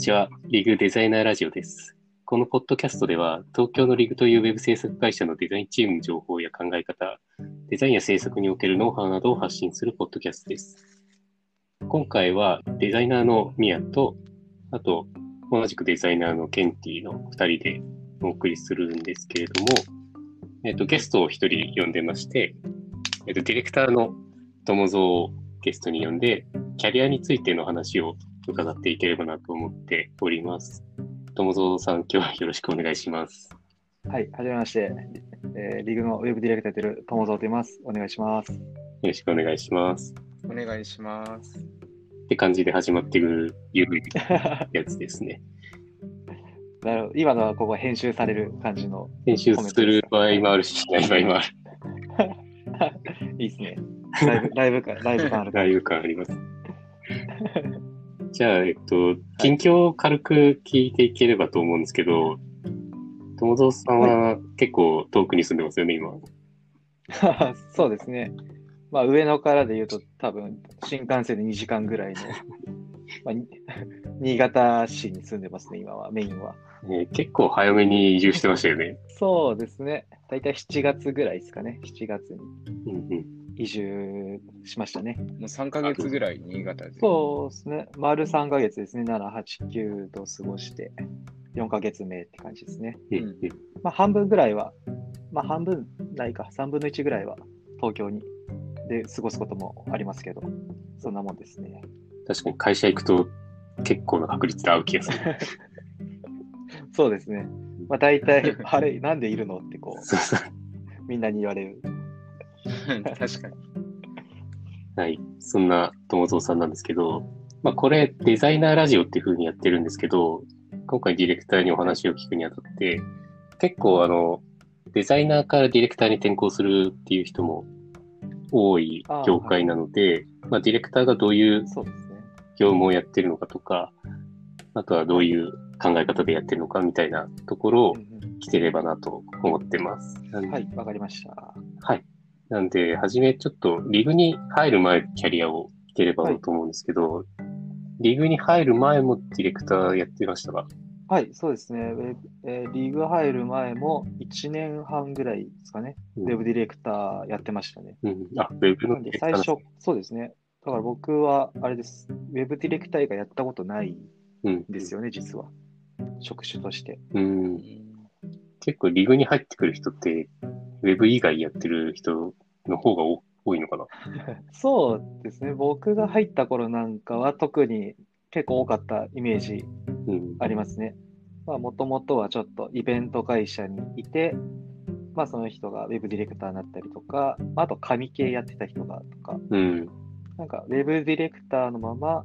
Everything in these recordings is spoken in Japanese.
ちは。リグデザイナーラジオです。このポッドキャストでは、東京のリグというウェブ制作会社のデザインチームの情報や考え方、デザインや制作におけるノウハウなどを発信するポッドキャストです。今回はデザイナーのミヤと、あと同じくデザイナーのケンティの2人でお送りするんですけれども、えっと、ゲストを1人呼んでまして、えっと、ディレクターの友蔵をゲストに呼んで、キャリアについての話を伺っていければなと思っております。友蔵さん、今日はよろしくお願いします。はい、はじめまして、えーリグのウェブディレクターやってる友蔵と言います。お願いします。よろしくお願いします。お願いします。って感じで始まってくるゆるいやつですね。なるほど今のはここ編集される感じの、編集する場合もあるし、しない場合もある。いいですね。ライブ、ライブか、ライブ感あるから。ライブ感あります。じゃあ、えっと、近況を軽く聞いていければと思うんですけど、友蔵さんは結構遠くに住んでますよね、今。そうですね。まあ、上野からで言うと、多分新幹線で2時間ぐらいの、まあ、に 新潟市に住んでますね、今は、メインは。えー結構早めに移住してましたよね。そうですね。だいたい7月ぐらいですかね。7月にうんうん移住しましたね。もう3ヶ月ぐらい新潟で。そうですね。丸3ヶ月ですね。7、8、9と過ごして、4ヶ月目って感じですね。うんうんまあ、半分ぐらいは、まあ、半分ないか、3分の1ぐらいは東京にで過ごすこともありますけど、そんなもんですね。確かに会社行くと結構な確率で会う気がする。そうですね。まあ、大体、あれ、なんでいるのってこう、みんなに言われる。確かに。はい。そんな友蔵さんなんですけど、まあこれデザイナーラジオっていう風にやってるんですけど、今回ディレクターにお話を聞くにあたって、結構あの、デザイナーからディレクターに転向するっていう人も多い業界なので、まあディレクターがどういう。業務をやってるのかとか、あとはどういう考え方でやってるのかみたいなところをうん聞ければなと思ってます。はい、わかりました。はい。なんで、はじめちょっとリグに入る前のキャリアを聞ければなと思うんですけど、リグに入る前もディレクターやってましたか？はい、そうですね。えーリーグ入る前も1年半ぐらいですかね。うんウェブディレクターやってましたね。うん。あ、ウェブのディレクターで最初、そうですね。だから僕は、あれです。ウェブディレクター以外やったことないうんんですよね、実は。職種として。うん。結構リグに入ってくる人って、ウェブ以外やってる人の方が多多いのかな？そうですね。僕が入った頃なんかは特に結構多かったイメージうん。ありますね。まあ、もともとはちょっとイベント会社にいて、まあ、その人がウェブディレクターになったりとか、あと紙系やってた人がとか、うん。なんかウェブディレクターのまま、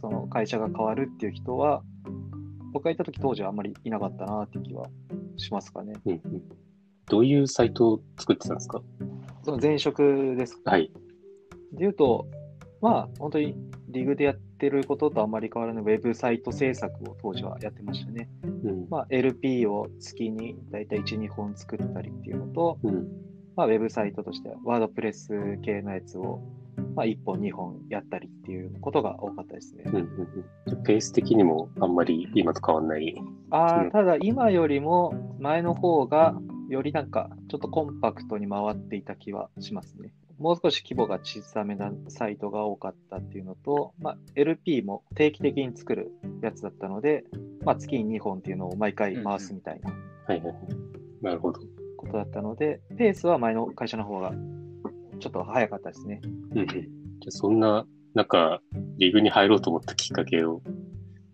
その会社が変わるっていう人は、僕がいた時当時はあんまりいなかったなっていう気はしますかね。うんうん。どういうサイトを作ってたんですか？その前職ですかはい。で言うと、まあ、本当にリグでやってることとあんまり変わらないウェブサイト制作を当時はやってましたね。うん。まあ、LP を月にだいたい1、2本作ったりっていうのと、うん。まあ、ウェブサイトとしてはワードプレス系のやつを、まあ、1本、2本やったりっていうことが多かったですね。うんうんうん。ペース的にもあんまり今と変わんない。うんああ、ただ今よりも前の方がよりなんかちょっとコンパクトに回っていた気はしますね。もう少し規模が小さめなサイトが多かったっていうのと、まあ、LP も定期的に作るやつだったので、まあ、月に2本っていうのを毎回回すみたいなはいはいはい。なるほど。ことだったので、ペースは前の会社の方がちょっと早かったですね。うんうん。じゃあそんな、なんか、リグに入ろうと思ったきっかけを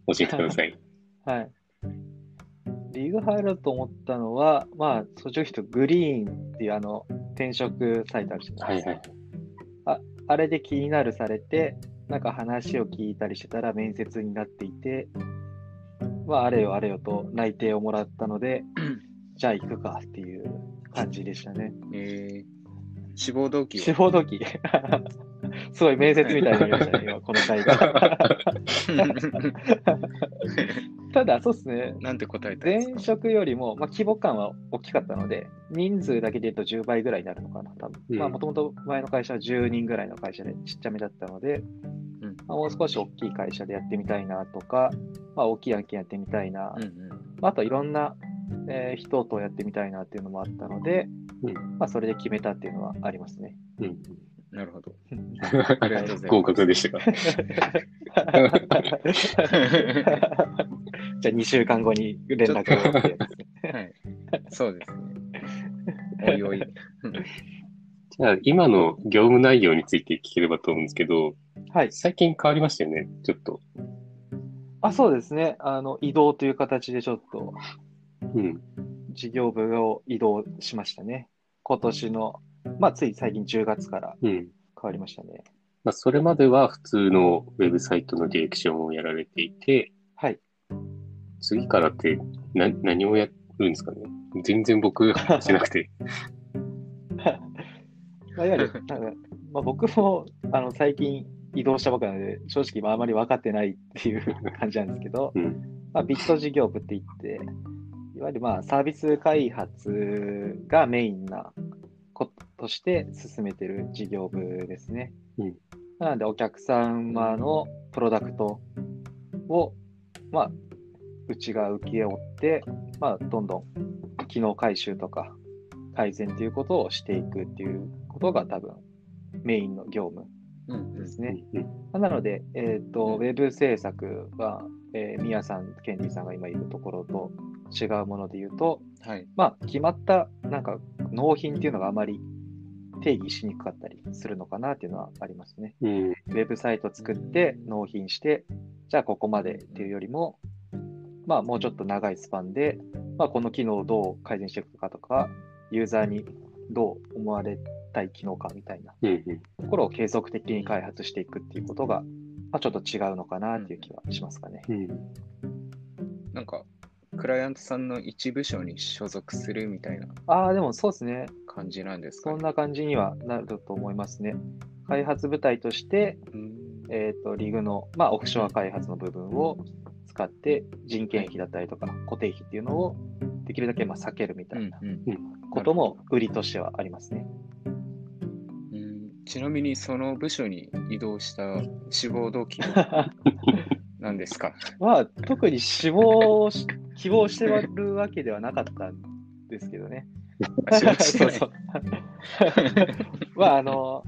教えてください。はい。リーグ入ろうと思ったのは、まあ、そっちの人、グリーンっていうあの、転職サイトあるじゃなはいいですか。はい。あれで気になるされて、なんか話を聞いたりしてたら面接になっていて、まあ、あれよあれよと内定をもらったので、じゃあ行くかっていう感じでしたね。えー、志望動機志は望動機？すごい面接みたいになりましたね、今、この回が。ただ、そうですね。なんて答えたんですか？前職よりも、まあ、規模感は大きかったので、人数だけで言うと10倍ぐらいになるのかな、多分。うんまあ、もともと前の会社は10人ぐらいの会社でちっちゃめだったので、うんまあ、もう少し大きい会社でやってみたいなとか、まあ、大きい案件やってみたいな、うんうん。まああといろんな、えー人とやってみたいなっていうのもあったので、うんまあ、それで決めたっていうのはありますね。うん。なるほど。あ ありがとうございます合格でしたか？じゃあ2週間後に連絡をってやつですね。はい。そうですね。おいおい。じゃあ、今の業務内容について聞ければと思うんですけど、はい。最近変わりましたよね、ちょっと。あ、そうですね。あの、移動という形でちょっとうん。事業部を移動しましたね。今年の、まあ、つい最近10月からうん。変わりましたね。まあ、それまでは普通のウェブサイトのディレクションをやられていて、はい。次からってな何をやるんですかね？全然僕してなくて。まあ、いわゆる、なんかまあ、僕もあの最近移動したばかりなので、正直まああまり分かってないっていう 感じなんですけど、うん。まあ、ビット事業部って言って、いわゆるまあサービス開発がメインなこととして進めてる事業部ですね。うんなので、お客様のプロダクトを、まあ、うちが請け負って、まあ、どんどん機能回収とか改善ということをしていくっていうことが多分メインの業務ですね。うんなので、えっ、と、ウェブ制作は、えー、ミヤさん、ケンディさんが今いるところと違うもので言うと、はい。まあ、決まった、なんか、納品っていうのがあまり定義しにくかったりするのかなっていうのはありますね。うん。ウェブサイト作って、納品して、じゃあここまでっていうよりも、まあ、もうちょっと長いスパンで、まあ、この機能をどう改善していくかとか、ユーザーにどう思われたい機能かみたいな。ところを継続的に開発していくっていうことが、まあ、ちょっと違うのかなっていう気はしますかね。うん。なんか、クライアントさんの一部署に所属するみたいなああ、でもそうですね。感じなんですか、ね、そんな感じにはなると思いますね。開発部隊として、うん。えっ、と、リグの、まあ、オフショア開発の部分を使って、人件費だったりとか、固定費っていうのをできるだけまあ避けるみたいなことも売りとしてはありますね。うん。ちなみにその部署に移動した志望動機は？何ですか？まあ、特に志望し、希望してるわけではなかったんですけどね。そうそう。まあ、あの、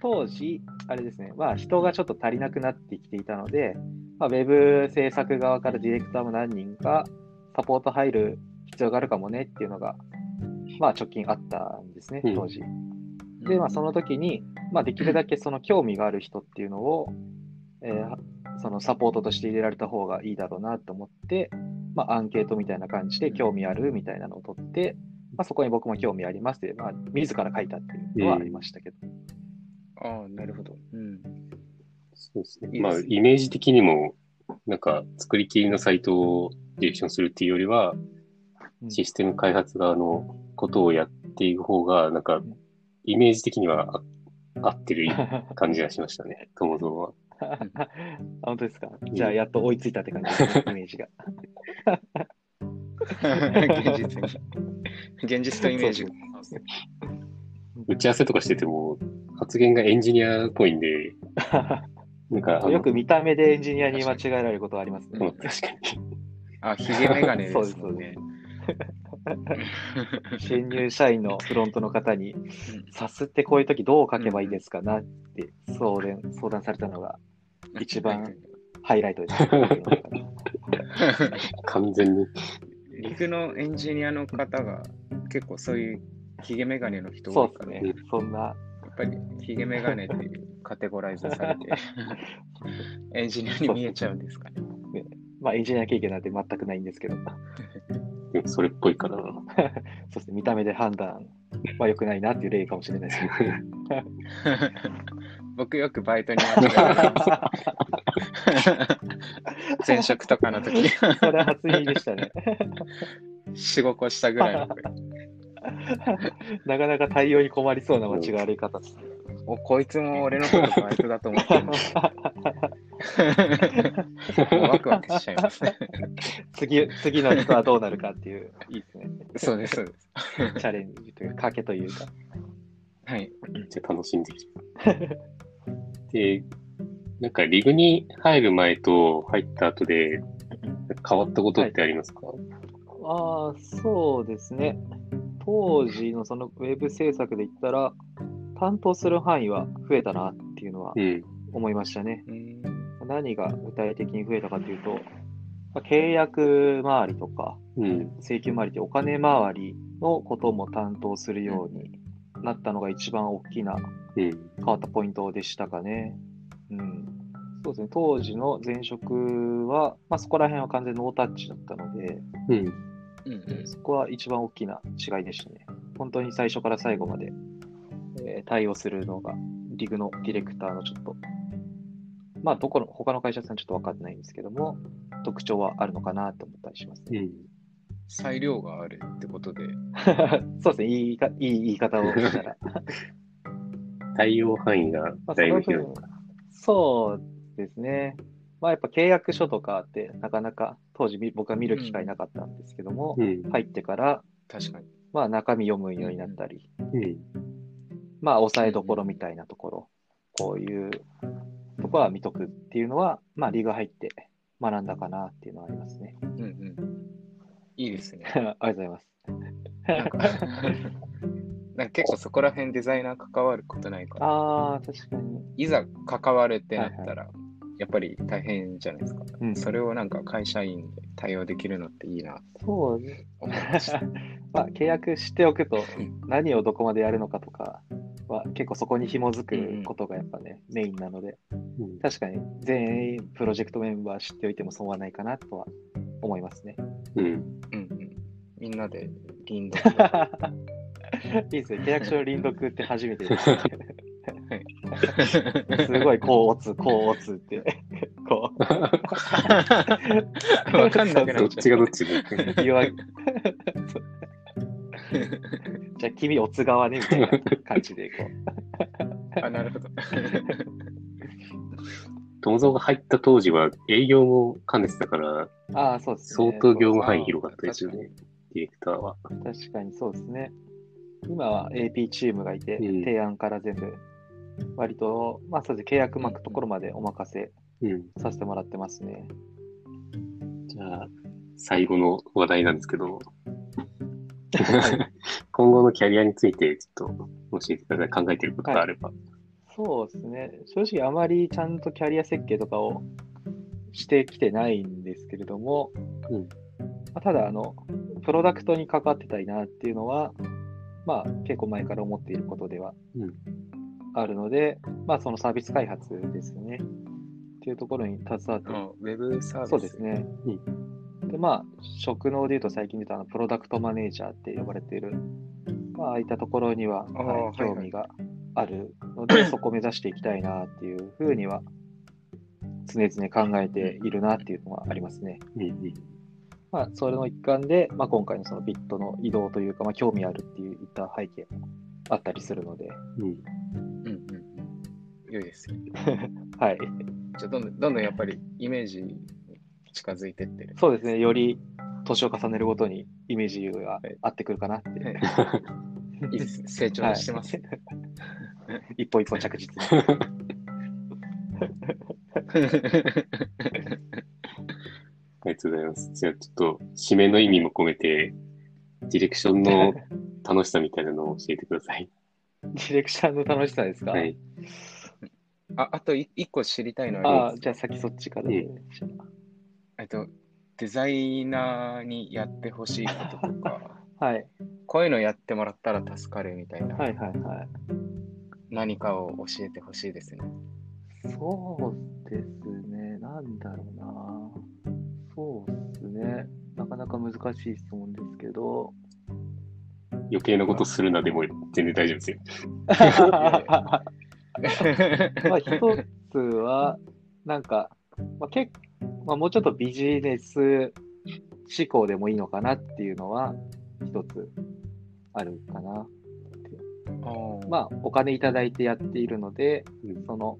当時、あれですね、まあ、人がちょっと足りなくなってきていたので、まあ、ウェブ制作側からディレクターも何人かサポート入る必要があるかもねっていうのが、まあ、直近あったんですね、うん。当時。で、まあ、その時に、まあ、できるだけその興味がある人っていうのを、えーそのサポートとして入れられた方がいいだろうなと思って、まあ、アンケートみたいな感じで興味あるみたいなのを取って、まあ、そこに僕も興味ありますで、まあ、自ら書いたっていうのはありましたけど。ああ、なるほど。うん。そうですね。いいですねまあ、イメージ的にも、なんか、作りきりのサイトをディレクションするっていうよりは、うんシステム開発側のことをやっていく方が、なんか、イメージ的にはあ合ってる 感じがしましたね、友蔵は。あ 本当ですか？じゃあ、やっと追いついたって感じですね、イメージが。現実に。現実とイメージが。打ち合わせとかしてても、発言がエンジニアっぽいんで、なんか、よく見た目でエンジニアに間違えられることはありますうんね。確かに。あ、ヒゲメガネですもんね。新入社員のフロントの方に、さすってこういう時どう書けばいいですかなって相談相談されたのが一番ハイライトです。完全に。陸のエンジニアの方が結構そういうヒゲメガネの人そう多いから、ね。そんな、やっぱりヒゲメガネっていうカテゴライズされて、エンジニアに見えちゃうんですかね。まあエンジニア経験なんて全くないんですけど、それっぽいからな。ですね。見た目で判断は良くないなっていう例かもしれないですけど。僕よくバイトに。前職とかの時、それは初耳でしたね。4、5個下ぐらいの時。なかなか対応に困りそうな間違われ方ですね。お、こいつも俺のことバイトだと思って ワクワクしちゃいますね。次、次の人はどうなるかっていう、いいですね。そうです、そうです。チャレンジというか、賭けというか。はい。めっちゃ楽しんでる。で、なんかリグに入る前と入った後で変わったことってありますか、ああ、そうですね。当時のそのウェブ制作で言ったら、担当する範囲は増えたなっていうのはうん。思いましたね。うん何が具体的に増えたかというと、まあ契約周りとか、うん。請求周りでお金回りのことも担当するようになったのが一番大きなうん。変わったポイントでしたかね。うん。そうですね。当時の前職は、まあ、そこら辺は完全ノータッチだったので、うん。うんうんそこは一番大きな違いでしたね。本当に最初から最後まで、えー対応するのが、リグのディレクターのちょっと、まあ、どこの、他の会社さんちょっと分かってないんですけども、特徴はあるのかなと思ったりしますね。うん。裁量があるってことで、そうですね。いいかいい言い方をしたら。対応範囲がまあ、だいぶ広い。そうですね。まあやっぱ契約書とかってなかなか当時み僕は見る機会なかったんですけども、うん。入ってから確かに。まあ中身読むようになったり、うん。まあ押さえどころみたいなところ、こういうところは見とくっていうのは、まあリーグ入って学んだかなっていうのはありますね。うんうん。いいですね。ありがとうございます。なんか結構そこら辺デザイナー関わることないから、ああ、確かに。いざ関わるってなったら、やっぱり大変じゃないですか。うん、それをなんか会社員で対応できるのっていいなそうね。まあ契約しておくとうん何をどこまでやるのかとかは結構そこに紐づうんうんくことがやっぱね、メインなので、うん確かに全員プロジェクトメンバー知っておいても損はないかなとは思いますね。うん。うんうん。みんなでリンド いいですね。契約書の輪読って初めてです、ね。すごいこう打つ、こう打つって、こわかんなくなどっっちゃちがどっちでう言わ、そうじゃあ君、おつ側ねみたいな感じで、こう。あ、なるほど。友蔵が入った当時は営業も兼ねてたから、ああ、そうですね。相当業務範囲広かったですよね、ディレクターは。確かにそうですね。今は AP チームがいて、うん提案から全部、割と、まあ、そうですね契約巻くところまでお任せうん。させてもらってますね。じゃあ、最後の話題なんですけど、今後のキャリアについてちょっと教えてください。考えてることがあれば。そうですね。正直あまりちゃんとキャリア設計とかをしてきてないんですけれども、うんまあただ、あの、プロダクトに関わってたいなっていうのは、まあ結構前から思っていることではうんあるので、まあそのサービス開発ですよね。っていうところに携わってうんウェブサービス。そうですね。で、まあ、職能で言うと最近出たあのプロダクトマネージャーって呼ばれている、まあ、ああいったところには、はいはい興味があるので、そこを目指していきたいなっていうふうには、常々考えているなっていうのはありますね。うんうんまあ、それの一環で、まあ、今回のそのビットの移動というか、まあ、興味あるっていった背景もあったりするので、うんうんうんうん。良いですよ。はい。じゃあどんどん、どんどんやっぱりイメージに近づいてってる。そうですね、より年を重ねるごとにイメージが合ってくるかなって。はい いいですね。成長してます。はい 一歩一歩着実に。ありがとうございます。じゃあちょっと、締めの意味も込めて、ディレクションの楽しさみたいなのを教えてください。ディレクションの楽しさですか、はい。ああとい一個知りたいのは、ああ、じゃあ先そっちから、ねえっと、デザイナーにやってほしいこととか、はい。こういうのやってもらったら助かるみたいな、はいはいはい。何かを教えてほしいですね。そうですね。なんだろうな。そうですね。なかなか難しい質問ですけど。余計なことするなでも全然大丈夫ですよ。まあ一つは、なんか、まあ、結まあ、もうちょっとビジネス思考でもいいのかなっていうのは、一つあるかな。まあ、お金いただいてやっているので、うんその、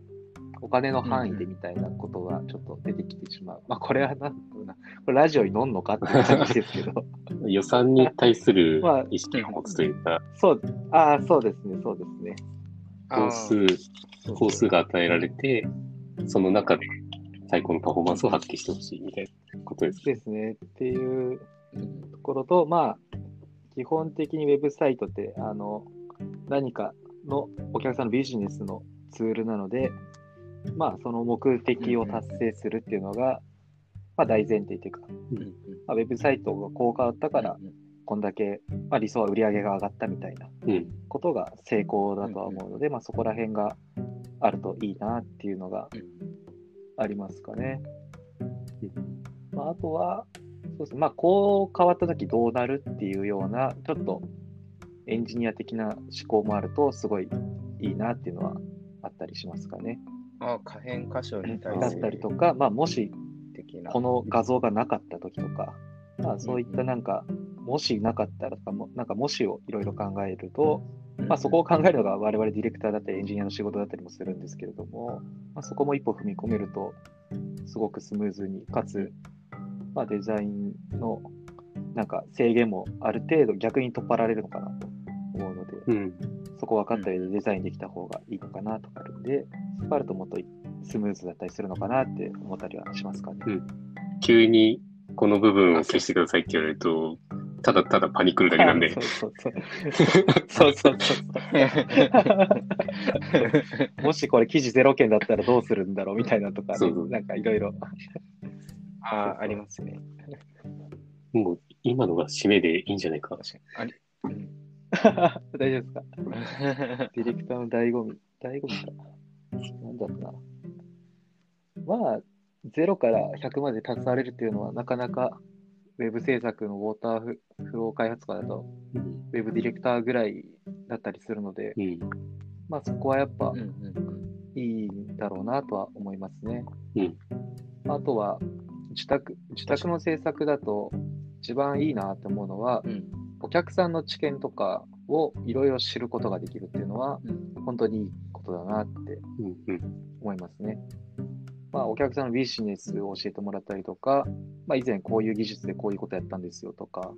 お金の範囲でみたいなことがちょっと出てきてしまう。まあ、これはなんだろうな。これラジオに乗んのかっていう感じですけど。予算に対する まあ意識を持つというか、そう、ああ、そうですね、そうですね。工数、工数が与えられて、その中で最高のパフォーマンスを発揮してほしいみたいなことです。ですね。っていううんところと、まあ、基本的にウェブサイトって、あの、何かのお客さんのビジネスのツールなので、まあ、その目的を達成するっていうのが、まあ、大前提というか、うんまあ、ウェブサイトが効果あったから、こんだけ、まあ、理想は売り上げが上がったみたいなうん。ことが成功だとは思うので、まあ、そこら辺があるといいなっていうのがありますかね。まあ、あとは、そうですね、まあ、こう変わったときどうなるっていうような、ちょっとエンジニア的な思考もあると、すごいいいなっていうのはあったりしますかね。あ可変箇所に対するだったりとか、まあ、もし的な。この画像がなかったときとか、まあ、そういったなんか、もしなかったらとかも、なんかもしをいろいろ考えると、まあ、そこを考えるのが我々ディレクターだったりエンジニアの仕事だったりもするんですけれども、まあ、そこも一歩踏み込めると、すごくスムーズに、かつ、まあ、デザインのなんか制限もある程度逆に取っ払われるのかなと思うので、うん。そこ分かった上でデザインできた方がいいのかなとかあるんで、そこあるともっとスムーズだったりするのかなって思ったりはしますかね。急にこの部分を消してくださいって言われると、ただただパニックるだけなんでそ。うそうそう。そうそうそう。もしこれ記事ゼロ件だったらどうするんだろうみたいなとか、ねそうそうなんかいろいろ。ああ、ありますね。もう今のが締めでいいんじゃないか。確かに。ありうん 大丈夫ですか？ディレクターの醍醐味。醍醐味か。なんだろうな。まあ、0から100まで携われるっていうのは、なかなかウェブ制作のウォーターフフロー開発とかだと、うん。ウェブディレクターぐらいだったりするので、うん。まあそこはやっぱいいんだろうなとは思いますね。うんあとは、自宅、自宅の制作だと、一番いいなって思うのは、うんお客さんの知見とかをいろいろ知ることができるっていうのは、うん本当にいいことだなって。思いますね。まあ、お客さんのビジネスを教えてもらったりとか、まあ、以前こういう技術でこういうことやったんですよとか、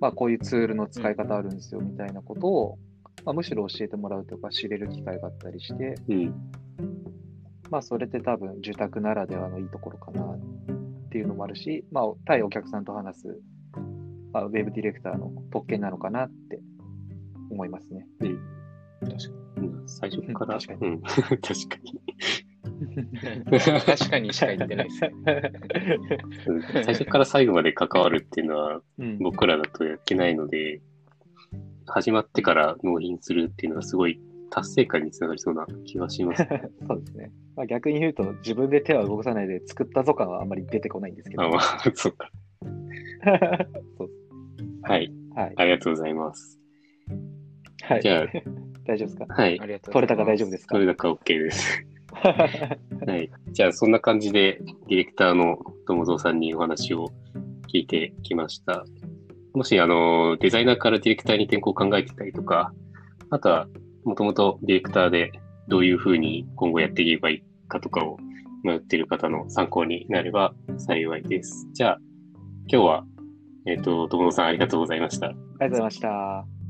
まあ、こういうツールの使い方あるんですよみたいなことを、まあ、むしろ教えてもらうとか知れる機会があったりして、うん。まあ、それって多分住宅ならではのいいところかなっていうのもあるし、まあ、対お客さんと話す、まあ、ウェブディレクターの特権なのかなって思いますね。うん。確かうん最初から、確かうん。確かに。に。確かにしか言ってないです。うん最初から最後まで関わるっていうのはうん、僕らだとやってないので、始まってから納品するっていうのはすごい達成感につながりそうな気がします。そうですね。まあ、逆に言うと、自分で手は動かさないで作ったぞ感はあんまり出てこないんですけど。あ、まあ、そうか。はい。はい。ありがとうございます。はい。じゃあ 大丈夫ですか？はいあ。りがとう。取れたか大丈夫ですか？それだか OK です。はい。じゃあ、そんな感じで、ディレクターの友蔵さんにお話を聞いてきました。もし、あの、デザイナーからディレクターに転校を考えてたりとか、あとは、もともとディレクターでどういうふうに今後やっていけばいいかとかを迷っている方の参考になれば幸いです。じゃあ、今日は、えっ、と、友野さんありがとうございました。ありがとうございました。